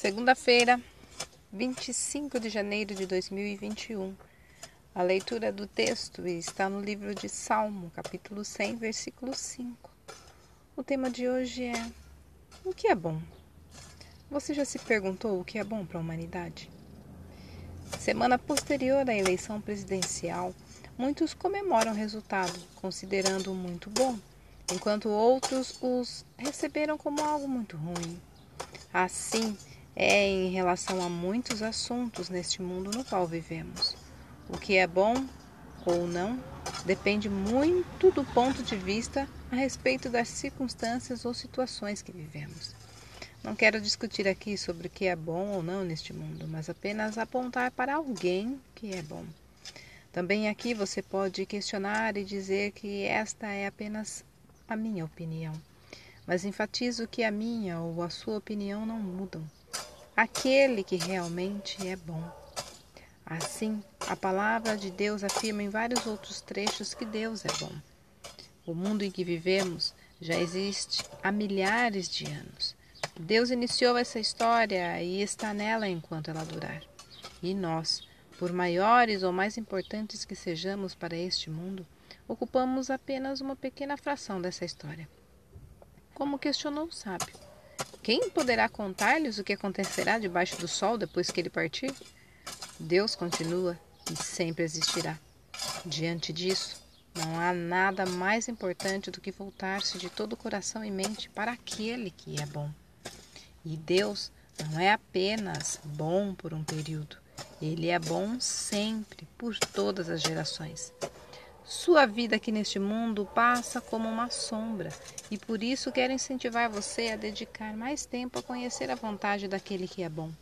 Segunda-feira, 25 de janeiro de 2021. A leitura do texto está no livro de Salmo, capítulo 100, versículo 5. O tema de hoje é: O que é bom? Você já se perguntou o que é bom para a humanidade? Semana posterior à eleição presidencial, muitos comemoram o resultado, considerando-o muito bom, enquanto outros os receberam como algo muito ruim. Assim, é em relação a muitos assuntos neste mundo no qual vivemos. O que é bom ou não depende muito do ponto de vista a respeito das circunstâncias ou situações que vivemos. Não quero discutir aqui sobre o que é bom ou não neste mundo, mas apenas apontar para alguém que é bom. Também aqui você pode questionar e dizer que esta é apenas a minha opinião, mas enfatizo que a minha ou a sua opinião não mudam aquele que realmente é bom. Assim, a palavra de Deus afirma em vários outros trechos que Deus é bom. O mundo em que vivemos já existe há milhares de anos. Deus iniciou essa história e está nela enquanto ela durar. E nós, por maiores ou mais importantes que sejamos para este mundo, ocupamos apenas uma pequena fração dessa história. Como questionou o sábio. Quem poderá contar-lhes o que acontecerá debaixo do sol depois que ele partir? Deus continua e sempre existirá. Diante disso, não há nada mais importante do que voltar-se de todo o coração e mente para aquele que é bom. E Deus não é apenas bom por um período, ele é bom sempre, por todas as gerações. Sua vida aqui neste mundo passa como uma sombra e por isso quero incentivar você a dedicar mais tempo a conhecer a vontade daquele que é bom.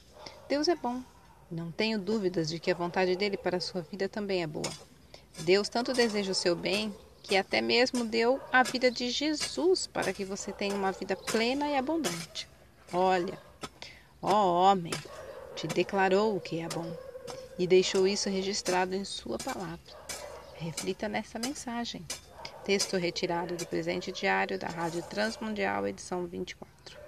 Deus é bom. Não tenho dúvidas de que a vontade dele para a sua vida também é boa. Deus tanto deseja o seu bem que até mesmo deu a vida de Jesus para que você tenha uma vida plena e abundante. Olha, ó homem, te declarou o que é bom e deixou isso registrado em sua palavra. Reflita nessa mensagem. Texto retirado do presente diário da Rádio Transmundial, edição 24.